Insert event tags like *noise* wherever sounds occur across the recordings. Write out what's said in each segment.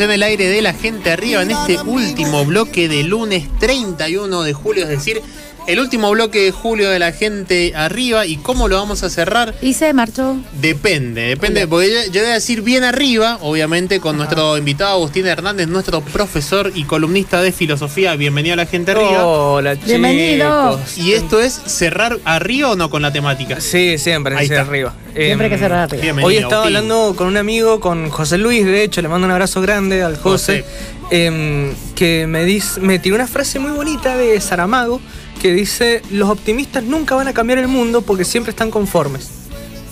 en el aire de la gente arriba en este último bloque de lunes 31 de julio, es decir, el último bloque de julio de la gente arriba y cómo lo vamos a cerrar. Y se marchó. Depende, depende, porque yo, yo voy a decir bien arriba, obviamente con nuestro invitado Agustín Hernández, nuestro profesor y columnista de filosofía. Bienvenido a la gente arriba. Hola, chicos. Bienvenido. Y esto es cerrar arriba o no con la temática. Sí, siempre, Ahí está. arriba. Siempre hay que Em, cerrar arriba. Bienvenido, Hoy estaba Agustín. hablando con un amigo, con José Luis, de hecho, le mando un abrazo grande al José, em, que me, dice, me tiró una frase muy bonita de Saramago que dice, los optimistas nunca van a cambiar el mundo porque siempre están conformes.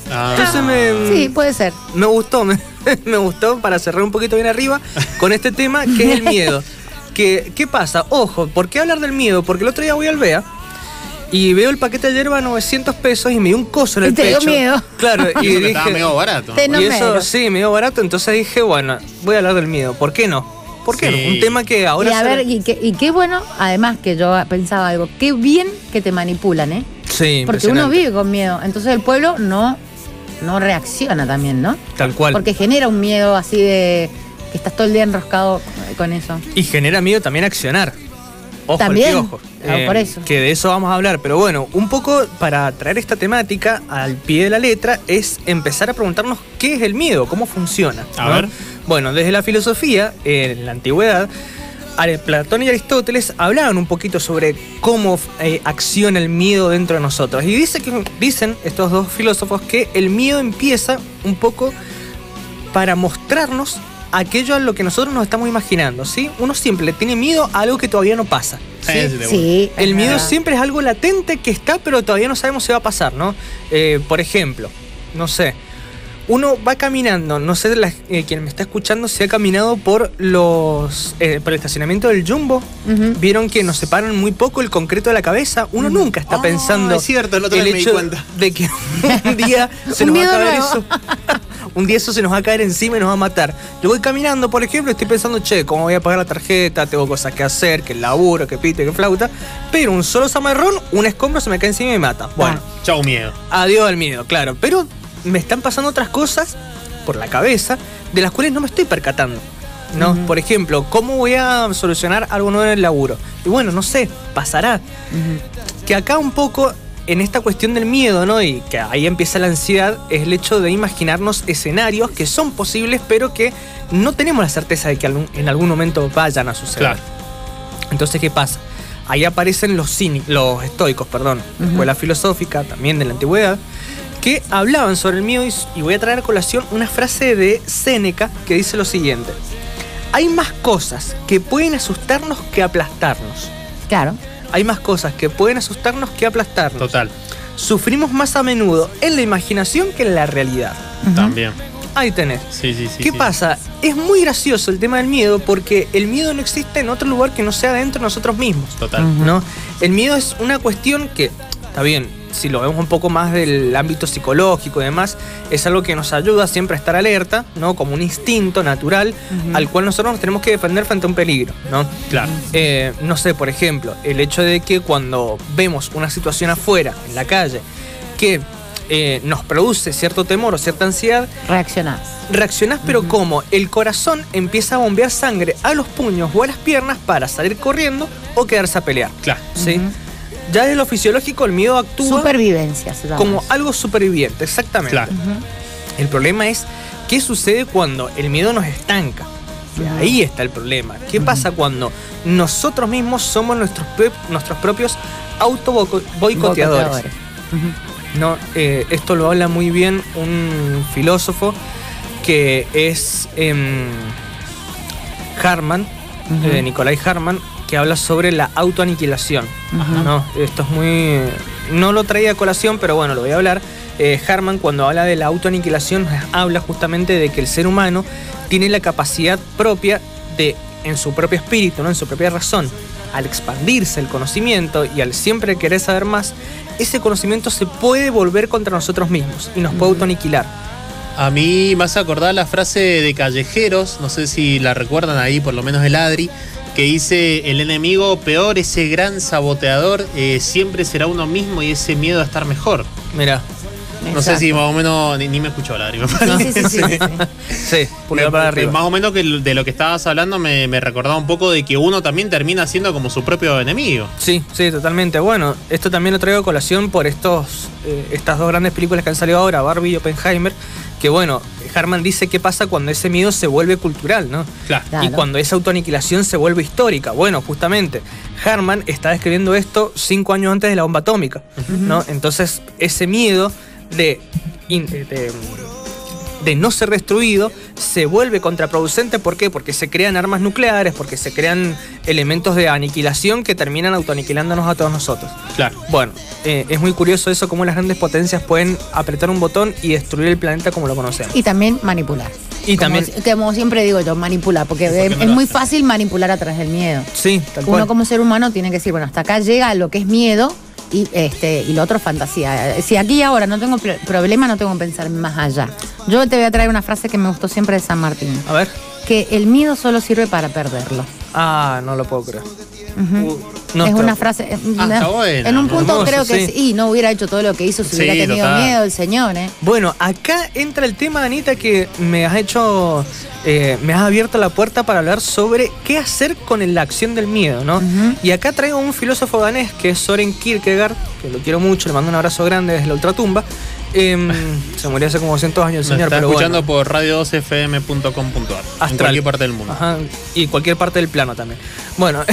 Ah, Entonces me, Sí, puede ser. me gustó, *laughs* me, me gustó para cerrar un poquito bien arriba con este tema que es el miedo. *laughs* Que, ¿Qué pasa? Ojo, ¿por qué hablar del miedo? Porque el otro día voy al BEA y veo el paquete de hierba a 900 pesos y me dio un coso en el Y te dio pecho. miedo. Claro, y *laughs* y eso que estaba dije, medio barato. No y me eso sí, me dio barato, entonces dije, bueno, voy a hablar del miedo. ¿Por qué no? ¿Por qué Sí. no? Un tema que ahora y a ver, y, qué- y qué bueno, además que yo pensaba algo, qué bien que te manipulan, ¿eh? Sí, Porque uno vive con miedo. Entonces el pueblo no, no reacciona también, ¿no? Tal cual. Porque genera un miedo así de que estás todo el día enroscado con eso. Y genera miedo también accionar. Ojo También. al piojo. Ah, por eso. Que de eso vamos a hablar. Pero bueno, un poco para traer esta temática al pie de la letra es empezar a preguntarnos qué es el miedo, cómo funciona. A ¿no? ver. Bueno, desde la filosofía, en la antigüedad, Platón y Aristóteles hablaban un poquito sobre cómo eh, acciona el miedo dentro de nosotros. Y dice que, dicen estos dos filósofos que el miedo empieza un poco para mostrarnos aquello a lo que nosotros nos estamos imaginando, ¿sí? Uno siempre le tiene miedo a algo que todavía no pasa. ¿sí? Sí. El miedo verdad. siempre es algo latente que está, pero todavía no sabemos si va a pasar, ¿no? Eh, por ejemplo, no sé, uno va caminando, no sé la- eh, quien me está escuchando si ha caminado por los eh, por el estacionamiento del Jumbo. Vieron que nos separan muy poco el concreto de la cabeza. Uno nunca está Ah, pensando es cierto, el otro me di hecho cuenta. de que *laughs* un día se Un nos va a caer nuevo. eso. Un día eso se nos va a caer encima y nos va a matar. Yo voy caminando, por ejemplo, y estoy pensando, che, ¿cómo voy a pagar la tarjeta? Tengo cosas que hacer, que el laburo, que pite, que flauta. Pero un solo zamarrón, un escombro se me cae encima y me mata. Bueno, Chau miedo. adiós al miedo, claro. Pero me están pasando otras cosas por la cabeza de las cuales no me estoy percatando. ¿no? Por ejemplo, ¿cómo voy a solucionar algo nuevo en el laburo? Y bueno, no sé, pasará. Que acá un poco en esta cuestión del miedo, ¿no? Y que ahí empieza la ansiedad, es el hecho de imaginarnos escenarios que son posibles, pero que no tenemos la certeza de que en algún momento vayan a suceder. Claro. Entonces, ¿qué pasa? Ahí aparecen los, cíni- los estoicos, perdón, la escuela filosófica también de la antigüedad, que hablaban sobre el miedo y voy a traer a colación una frase de Séneca que dice lo siguiente. Hay más cosas que pueden asustarnos que aplastarnos. Claro. Hay más cosas que pueden asustarnos que aplastarnos. Total. Sufrimos más a menudo en la imaginación que en la realidad. También. Ahí tenés. Sí, sí, sí. ¿Qué sí. pasa? Es muy gracioso el tema del miedo porque el miedo no existe en otro lugar que no sea dentro de nosotros mismos. Total. ¿no? El miedo es una cuestión que, está bien, si lo vemos un poco más del ámbito psicológico y demás, es algo que nos ayuda siempre a estar alerta, ¿no? Como un instinto natural al cual nosotros nos tenemos que defender frente a un peligro, ¿no? Claro. Eh, no sé, por ejemplo, el hecho de que cuando vemos una situación afuera, en la calle, que eh, nos produce cierto temor o cierta ansiedad, Reaccionás. reaccionás, pero como el corazón empieza a bombear sangre a los puños o a las piernas para salir corriendo o quedarse a pelear. Claro. ¿sí? Ya desde lo fisiológico el miedo actúa Supervivencia se llama como algo superviviente, exactamente. Claro. El problema es qué sucede cuando el miedo nos estanca. Ahí está el problema. ¿Qué pasa cuando nosotros mismos somos nuestros, nuestros propios auto-boicoteadores? Boicoteadores. No, eh, esto lo habla muy bien un filósofo que es em, Harman, eh, Nicolai Harman, que habla sobre la autoaniquilación. No, esto es muy. No lo traía a colación, pero bueno, lo voy a hablar. Eh, Harman, cuando habla de la autoaniquilación, habla justamente de que el ser humano tiene la capacidad propia de, en su propio espíritu, ¿no? en su propia razón, al expandirse el conocimiento y al siempre querer saber más, ese conocimiento se puede volver contra nosotros mismos y nos puede autoaniquilar. A mí me hace acordar la frase de Callejeros, no sé si la recuerdan ahí, por lo menos el Adri, que dice, el enemigo peor, ese gran saboteador, eh, siempre será uno mismo y ese miedo a estar mejor. Mira, No sé si más o menos ni, ni me escuchó la lágrima. Sí, sí, sí, *laughs* sí, sí. Sí, pulgar para arriba. Más o menos que de lo que estabas hablando me, me recordaba un poco de que uno también termina siendo como su propio enemigo. Sí, sí, totalmente. Bueno, esto también lo traigo a colación por estos, eh, estas dos grandes películas que han salido ahora, Barbie y Oppenheimer, que bueno, Harman dice qué pasa cuando ese miedo se vuelve cultural, ¿no? Claro. Claro. Y cuando esa autoaniquilación se vuelve histórica. Bueno, justamente, Harman está describiendo esto cinco años antes de la bomba atómica, ¿no? Entonces, ese miedo de, de no ser destruido se vuelve contraproducente. ¿Por qué? Porque se crean armas nucleares, porque se crean elementos de aniquilación que terminan autoaniquilándonos a todos nosotros. Claro. Bueno, eh, es muy curioso eso, cómo las grandes potencias pueden apretar un botón y destruir el planeta como lo conocemos. Y también manipular. Y Como también- como siempre digo yo, manipular, porque ¿Por qué es, no es lo muy fácil manipular a través del miedo. Sí, tal cual. Uno como ser humano tiene que decir, bueno, hasta acá llega lo que es miedo y este y lo otro es fantasía. Si aquí y ahora no tengo pr- problema, no tengo que pensar más allá. Yo te voy a traer una frase que me gustó siempre de San Martín, A ver. que el miedo solo sirve para perderlo. Ah, no lo puedo creer. Ujú. No es está- una frase. eh, Ah, no, está buena. En un punto Hermoso, creo que sí. sí. Y no hubiera hecho todo lo que hizo si Sí, hubiera tenido total. miedo el señor, ¿eh? Bueno, acá entra el tema, Anita, que me has hecho, eh, me has abierto la puerta para hablar sobre qué hacer con la acción del miedo, ¿no? Ujú. Y acá traigo un filósofo danés que es Soren Kierkegaard, que lo quiero mucho, le mando un abrazo grande desde la ultratumba. Em, se murió hace como 200 años el señor, está pero escuchando bueno. por radio2fm.com.ar. En cualquier parte del mundo. Ajá, y cualquier parte del plano también. Bueno,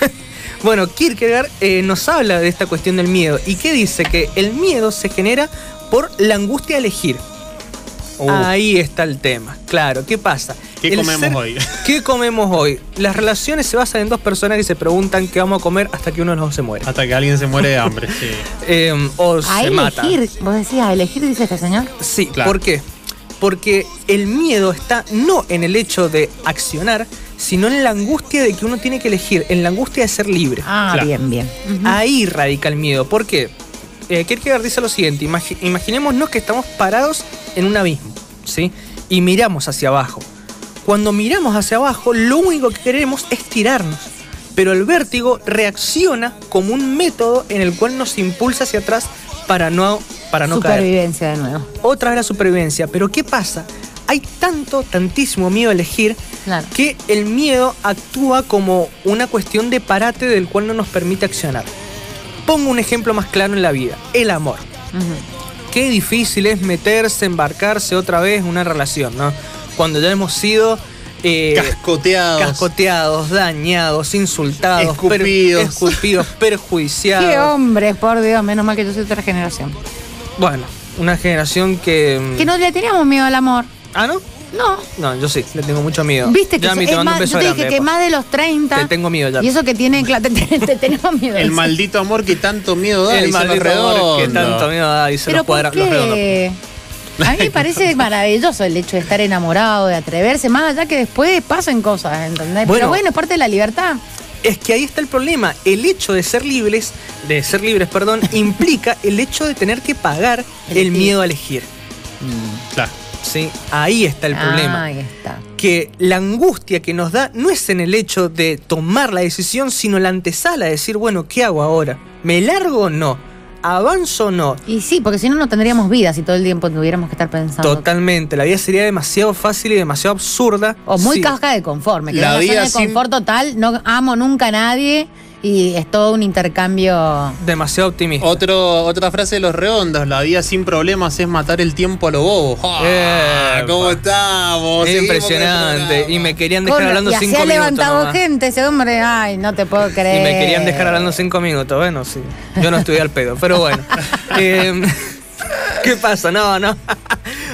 *laughs* bueno Kierkegaard eh, nos habla de esta cuestión del miedo y que dice que el miedo se genera por la angustia de elegir. Uh. Ahí está el tema. Claro, ¿qué pasa? ¿Qué El comemos hoy? *laughs* ¿Qué comemos hoy? Las relaciones se basan en dos personas que se preguntan qué vamos a comer hasta que uno de los dos se muere. Hasta que alguien se muere de hambre. Sí. *laughs* Eh, o A se mata. elegir, vos decías, a elegir, dice este señor. Sí, Claro. ¿por qué? Porque el miedo está no en el hecho de accionar, sino en la angustia de que uno tiene que elegir, en la angustia de ser libre. Ah, Claro. bien, bien. Ahí radica el miedo. ¿Por qué? Eh, Kierkegaard dice lo siguiente, imagi- imaginémonos que estamos parados en un abismo, ¿sí? Y miramos hacia abajo. Cuando miramos hacia abajo, lo único que queremos es tirarnos. Pero el vértigo reacciona como un método en el cual nos impulsa hacia atrás para no, para no caer Supervivencia de nuevo. otra vez la supervivencia. Pero ¿qué pasa? Hay tanto, tantísimo miedo a elegir Claro. que el miedo actúa como una cuestión de parate del cual no nos permite accionar. Pongo un ejemplo más claro en la vida, el amor. Qué difícil es meterse, embarcarse otra vez en una relación, ¿no? Cuando ya hemos sido eh, Cascoteados. cascoteados, dañados, insultados, Escupidos. escupidos, *laughs* perjuiciados. Qué hombre, por Dios, menos mal que yo soy otra generación. Bueno, una generación que... Que no le teníamos miedo al amor. Ah, ¿no? No. No, yo sí, le tengo mucho miedo. Viste que ya, es más, beso yo te dije grande, que más de los 30. Te tengo miedo ya. Y eso que tiene, claro, te, te- te tenemos miedo. El maldito amor que tanto miedo da. El los maldito amor que tanto miedo da y se Pero los cuadra, ¿por los redondos. A mí me *laughs* parece maravilloso el hecho de estar enamorado, de atreverse, más allá que después pasen cosas, ¿entendés? Bueno. Pero bueno, es parte de la libertad. Es que ahí está el problema. El hecho de ser libres, de ser libres, perdón, *laughs* implica el hecho de tener que pagar el miedo a elegir. Claro. ¿sí? Ahí está el problema. Ahí está. Que la angustia que nos da no es en el hecho de tomar la decisión, sino la antesala, de decir, bueno, ¿qué hago ahora? ¿Me largo o no? ¿Avanzo o no? Y sí, porque si no, no tendríamos vida si todo el tiempo tuviéramos que estar pensando. Totalmente. La vida sería demasiado fácil y demasiado absurda. O muy Sí. caja de confort. Me quedo La vida zona de sin- confort total, no amo nunca a nadie y es todo un intercambio. Demasiado optimista. Otro, otra frase de los redondos, la vida sin problemas es matar el tiempo a lo bobo. ¡Ah! ¿Cómo estamos? Es impresionante. Y me querían dejar Con- hablando y cinco ha minutos. levantado nomás. gente ese hombre. Ay, no te puedo creer. Y me querían dejar hablando cinco minutos. Bueno, sí. Yo no estudié al pedo, pero bueno. *laughs* Eh, *laughs* ¿Qué pasa? No, no.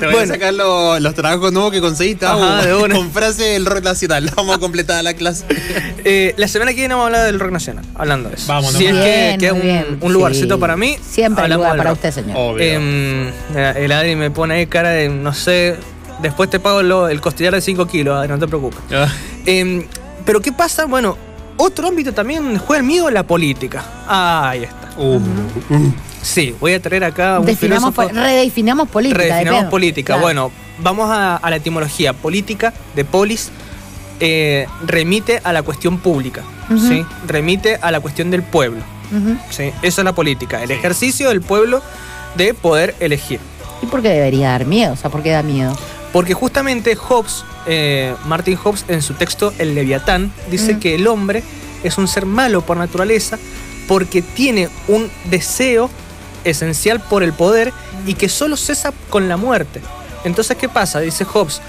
Te voy Bueno. a sacar lo- los trabajos nuevos que conseguiste Ajá, Abu, de una. *laughs* con frase del rock nacional. *laughs* Vamos a completar la clase. *laughs* Eh, la semana que viene vamos a hablar del rock nacional, hablando de eso. Vamos, si es que Bien, queda un, bien. un lugarcito Sí. para mí, Siempre hablamos lugar para rock. usted, señor. Obvio. Em, el Adri me pone ahí cara de, no sé, después te pago lo- el costillar de 5 kilos, Adri, no te preocupes. Ah, Em, pero ¿qué pasa? Bueno, otro ámbito también juega el mío, la política. Ah, ahí está. uh, Sí, voy a traer acá un Definamos, filósofo. redefinamos política. de Redefinamos política. Claro. Bueno, vamos a, a la etimología. Política de polis eh, remite a la cuestión pública. ¿sí? Remite a la cuestión del pueblo. Ujú. ¿sí? Eso es la política. El ejercicio del pueblo de poder elegir. ¿Y por qué debería dar miedo? O sea, ¿por qué da miedo? Porque justamente Hobbes, eh, Martin Hobbes, en su texto El Leviatán, dice que el hombre es un ser malo por naturaleza porque tiene un deseo esencial por el poder y que solo cesa con la muerte. Entonces, ¿qué pasa? Dice Hobbes,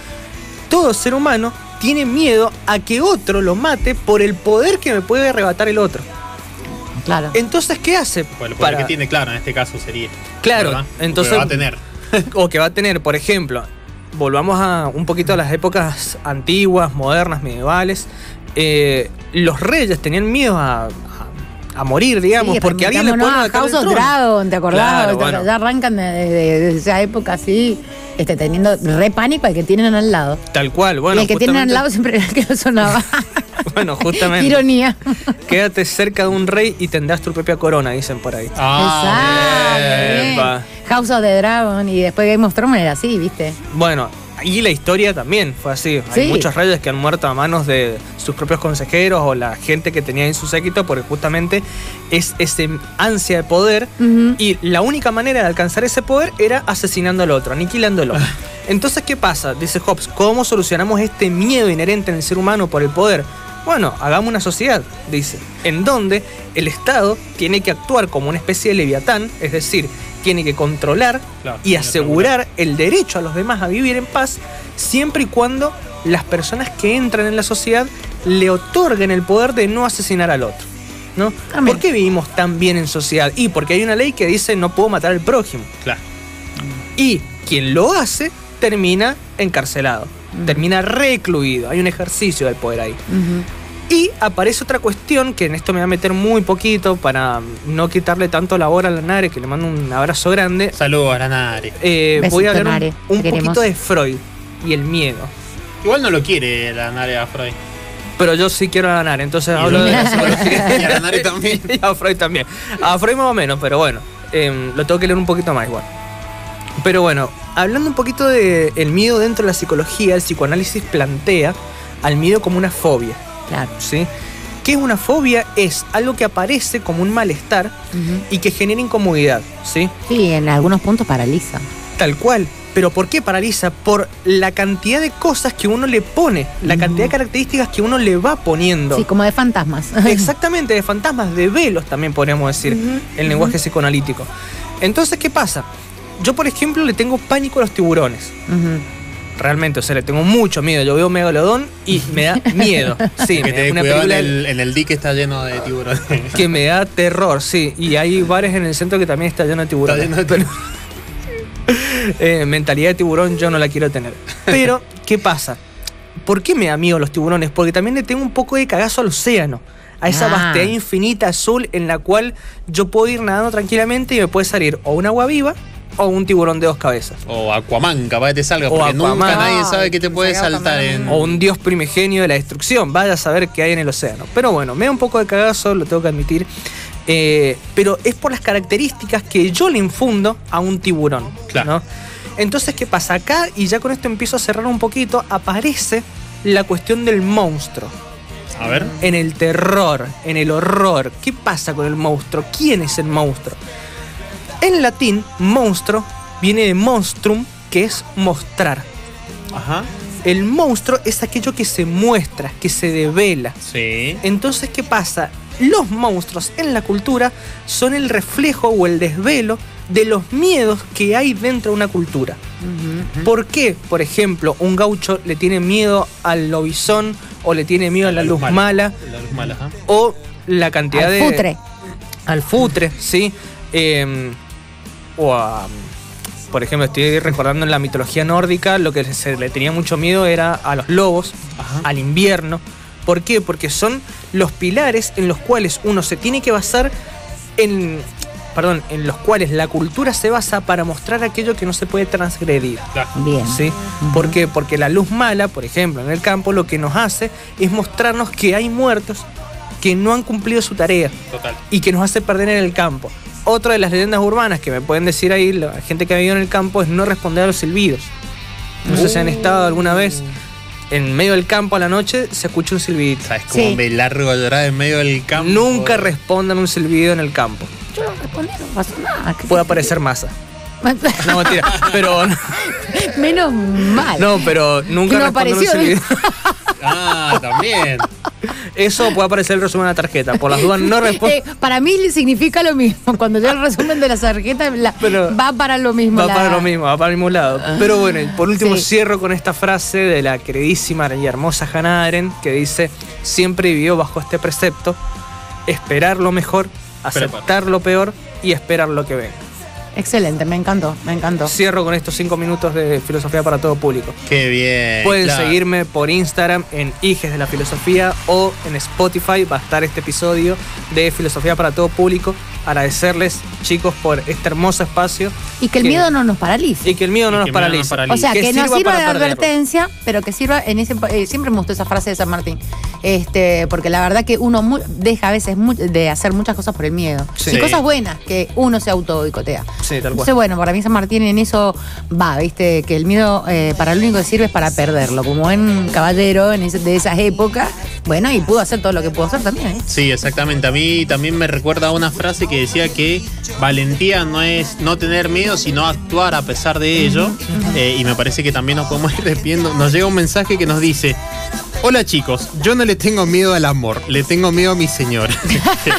todo ser humano tiene miedo a que otro lo mate por el poder que me puede arrebatar el otro. Claro. Entonces, ¿qué hace? Por el poder Para- que tiene, claro, en este caso sería. Claro, ¿verdad? entonces- Porque va a tener. *laughs* o que va a tener, por ejemplo, volvamos a un poquito a las épocas antiguas, modernas, medievales. eh, los reyes tenían miedo a, a- a morir, digamos, Sí, porque alguien le puede remontémonos a House of. Dragon, ¿te acordás? Claro, Te- bueno. Ya arrancan desde de, de esa época así, este, teniendo re pánico al que tienen al lado. Tal cual, y bueno. el que tienen al justamente- lado siempre era el que lo sonaba. *laughs* Bueno, Qué justamente. ironía. Quédate cerca de un rey y tendrás tu propia corona, dicen por ahí. Ah, Exacto, bien. epa. House of the Dragon y después Game of Thrones era así, ¿viste? Bueno, y la historia también fue así. Hay muchos reyes que han muerto a manos de sus propios consejeros o la gente que tenía en su séquito, porque justamente es ese ansia de poder y la única manera de alcanzar ese poder era asesinando al otro, aniquilándolo. *laughs* Entonces, ¿qué pasa? Dice Hobbes, ¿cómo solucionamos este miedo inherente en el ser humano por el poder? Bueno, hagamos una sociedad, dice, en donde el Estado tiene que actuar como una especie de leviatán, es decir, tiene que controlar Claro, y asegurar el derecho a los demás a vivir en paz, siempre y cuando las personas que entran en la sociedad le otorguen el poder de no asesinar al otro. ¿no? También. ¿Por qué vivimos tan bien en sociedad? Y porque hay una ley que dice no puedo matar al prójimo. Claro. Y quien lo hace termina encarcelado, termina recluido. Hay un ejercicio del poder ahí. Y aparece otra cuestión que en esto me va a meter muy poquito para no quitarle tanto labor a la Nare, que le mando un abrazo grande. Saludos a la Nare. Eh, voy a hablar Nare, un, poquito de Freud y el miedo. Igual no lo quiere la Nare a Freud. Pero yo sí quiero a la Nare, entonces Y hablo de la psicología. Y a la Nare *laughs* también. *laughs* y a Freud también. A Freud más o menos, pero bueno, eh, lo tengo que leer un poquito más igual. Pero bueno, hablando un poquito del miedo dentro de la psicología, el psicoanálisis plantea al miedo como una fobia. Claro. ¿sí? ¿Qué es una fobia? Es algo que aparece como un malestar y que genera incomodidad, ¿sí? Sí, en algunos puntos paraliza. Tal cual. Pero ¿por qué paraliza? Por la cantidad de cosas que uno le pone, la cantidad de características que uno le va poniendo. Sí, como de fantasmas. *laughs* Exactamente, de fantasmas, de velos también podríamos decir, Ujú, el lenguaje psicoanalítico. Entonces, ¿qué pasa? Yo, por ejemplo, le tengo pánico a los tiburones. Realmente, o sea, le tengo mucho miedo. Yo veo Megalodón y me da *laughs* miedo. Sí, que me te da dé una cuidado en el, en el dique está lleno de tiburones. *laughs* que me da terror, sí. Y hay bares en el centro que también está lleno de tiburones. Está lleno de Pero- *laughs* Eh, mentalidad de tiburón yo no la quiero tener. Pero, ¿qué pasa? ¿Por qué me da miedo los tiburones? Porque también le tengo un poco de cagazo al océano. A esa Ah. vastedad infinita azul en la cual yo puedo ir nadando tranquilamente y me puede salir o un agua viva o un tiburón de dos cabezas. O Aquaman, capaz que te salga, O porque Aquaman. nunca nadie sabe que te puede saltar en. O un dios primigenio de la destrucción. Vaya a saber qué hay en el océano. Pero bueno, me da un poco de cagazo, lo tengo que admitir. Eh, pero es por las características que yo le infundo a un tiburón. Claro. ¿no? Entonces, ¿qué pasa? Acá, y ya con esto empiezo a cerrar un poquito, aparece la cuestión del monstruo. A ver. En el terror, en el horror. ¿Qué pasa con el monstruo? ¿Quién es el monstruo? En latín, monstruo viene de monstrum, que es mostrar. Ajá. El monstruo es aquello que se muestra, que se devela. Sí. Entonces, ¿qué pasa? Los monstruos en la cultura son el reflejo o el desvelo de los miedos que hay dentro de una cultura. ¿Por qué, por ejemplo, un gaucho le tiene miedo al lobizón o le tiene miedo a la luz mala La luz mala, ajá. o la cantidad Al de... futre. Al futre, sí. Eh, o a... Por ejemplo, estoy recordando en la mitología nórdica, lo que se le tenía mucho miedo era a los lobos, Ajá. al invierno. ¿Por qué? Porque son los pilares en los cuales uno se tiene que basar en. Perdón, en los cuales la cultura se basa para mostrar aquello que no se puede transgredir. Bien. ¿Sí? ¿Por qué? Porque la luz mala, por ejemplo, en el campo, lo que nos hace es mostrarnos que hay muertos que no han cumplido su tarea Total. y que nos hace perder en el campo. Otra de las leyendas urbanas que me pueden decir ahí, la gente que ha vivido en el campo, es no responder a los silbidos. No sé si han estado alguna vez en medio del campo a la noche, se escucha un silbidito. ¿Sabes cómo Sí. me largo a llorar en medio del campo? Nunca respondan un silbido en el campo. Yo no respondí, no pasó nada. ¿Qué- Puede aparecer masa. *laughs* No, mentira. Pero. *laughs* Menos mal. No, pero nunca no apareció. ese video. Ah, también. *laughs* Eso puede aparecer el resumen de la tarjeta. Por las dudas no *laughs* respondo. Eh, para mí significa lo mismo. Cuando yo el resumen de la tarjeta la- Pero va para lo mismo. Va la- para lo mismo, va para el mismo lado. Pero bueno, y por último Sí. cierro con esta frase de la queridísima y hermosa Hannah Arendt que dice, siempre vivió bajo este precepto, esperar lo mejor, aceptar lo peor y esperar lo que venga. Excelente, me encantó, me encantó. Cierro con estos cinco minutos de filosofía para todo público. Qué bien. Pueden claro. seguirme por Instagram en Hijes de la Filosofía o en Spotify va a estar este episodio de Filosofía para todo público. Agradecerles, chicos, por este hermoso espacio Y que el que- miedo no nos paralice. y que el miedo no nos que miedo no paralice. nos paralice. O sea, que, nos sirva sirva de advertencia, pero que sirva en ese. eh, siempre me gustó esa frase de San Martín. Este, porque la verdad que uno mu- deja a veces mu- de hacer muchas cosas por el miedo. Sí. Y cosas buenas que uno se auto boicotea. Sí, tal cual. Entonces, bueno, para mí San Martín en eso va, ¿viste? Que el miedo eh, para lo único que sirve es para perderlo. Como buen caballero en ese- de esas épocas. Bueno, y pudo hacer todo lo que pudo hacer también, ¿eh? Sí, exactamente. A mí también me recuerda una frase que decía que valentía no es no tener miedo, sino actuar a pesar de ello. Eh, y me parece que también nos podemos *laughs* ir despidiendo. Nos llega un mensaje que nos dice: Hola chicos, yo no le tengo miedo al amor, le tengo miedo a mi señora.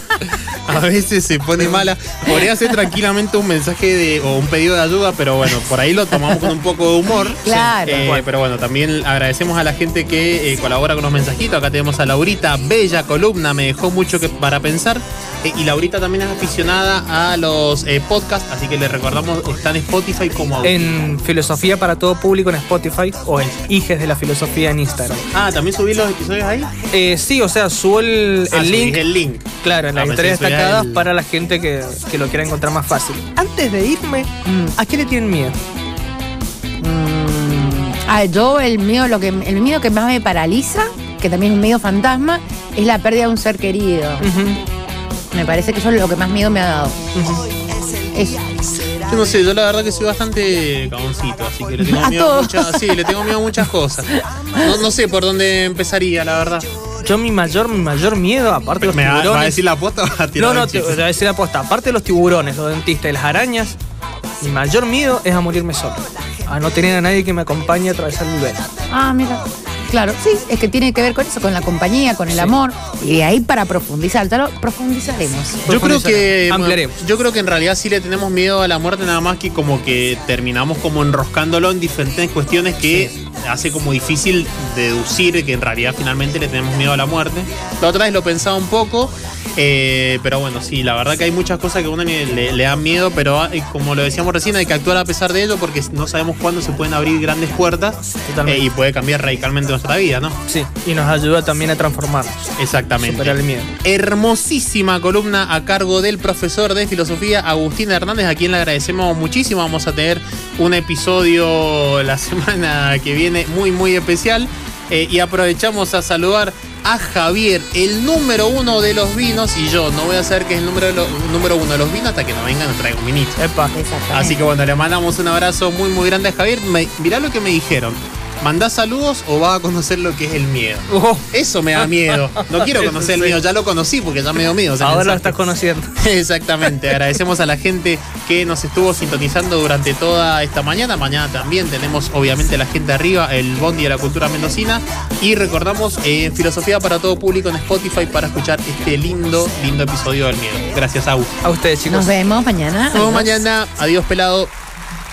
*laughs* a veces se pone mala. Podría ser tranquilamente un mensaje de, o un pedido de ayuda, pero bueno, por ahí lo tomamos con un poco de humor. Claro. Eh, pero bueno, también agradecemos a la gente que eh, colabora con los mensajitos. Acá tenemos a Laurita, bella columna, me dejó mucho que, para pensar. Eh, y Laurita también es aficionada a los eh, podcasts, así que le recordamos, está en Spotify como audio. En Filosofía para todo público en Spotify o en Hijes de la Filosofía en Instagram. Ah, ¿también subí los episodios ahí? Eh, sí, o sea, subo el, Ah, el link. El link. Claro, en Ah, las historias destacadas el- para la gente que, que lo quiera encontrar más fácil. Antes de irme, Mm. ¿a qué le tienen miedo? Ah, yo el miedo, lo que, el miedo que más me paraliza, que también es un miedo fantasma, es la pérdida de un ser querido. Me parece que eso es lo que más miedo me ha dado. Eso. Yo no sé, yo la verdad que soy bastante cagoncito, así que le tengo *laughs* A miedo a muchas, sí, le tengo miedo a muchas cosas. No, no sé por dónde empezaría, la verdad. Yo mi mayor, mi mayor miedo, aparte de los ¿Me va, tiburones. va a decir la posta o va a tirar no, no, un te, chiste? te voy a decir la posta. Aparte de los tiburones, los dentistas y las arañas, mi mayor miedo es a morirme solo. A no tener a nadie que me acompañe a atravesar el velo. Ah, mira. Claro, sí, es que tiene que ver con eso, con la compañía, con el Sí. amor. Y de ahí para profundizar, ya lo profundizaremos. Yo creo que Ampliaremos. yo creo que en realidad sí le tenemos miedo a la muerte nada más que como que terminamos como enroscándolo en diferentes cuestiones que hace como difícil deducir que en realidad finalmente le tenemos miedo a la muerte. La otra vez lo pensaba un poco, eh, pero bueno, sí, la verdad que hay muchas cosas que a uno le, le- dan miedo, pero hay- como lo decíamos recién, hay que actuar a pesar de ello porque no sabemos cuándo se pueden abrir grandes puertas eh, y puede cambiar radicalmente nuestra vida, ¿no? Sí, y nos ayuda también a transformarnos. Exactamente. Superar el miedo. hermosísima columna a cargo del profesor de filosofía Agustín Hernández, a quien le agradecemos muchísimo. Vamos a tener un episodio la semana que viene muy, muy especial. Eh, y aprovechamos a saludar a Javier, el número uno de los vinos. Y yo no voy a saber que es el número, lo- número uno de los vinos hasta que no venga y nos traiga un vinito. Así que bueno, le mandamos un abrazo muy, muy grande a Javier. Me- mirá lo que me dijeron. ¿Mandás saludos o vas a conocer lo que es el miedo? Oh, Eso me da miedo. No quiero *laughs* conocer el miedo, ya lo conocí porque ya me dio miedo. ahora lo estás conociendo. *laughs* Exactamente. Agradecemos a la gente que nos estuvo sintonizando durante toda esta mañana. Mañana también tenemos, obviamente, la gente arriba, el Bondi de la Cultura Mendocina. Y recordamos eh, Filosofía para todo público en Spotify para escuchar este lindo, lindo episodio del miedo. Gracias, Agus. A ustedes, chicos. Nos vemos mañana. Nos vemos mañana. Adiós, pelado.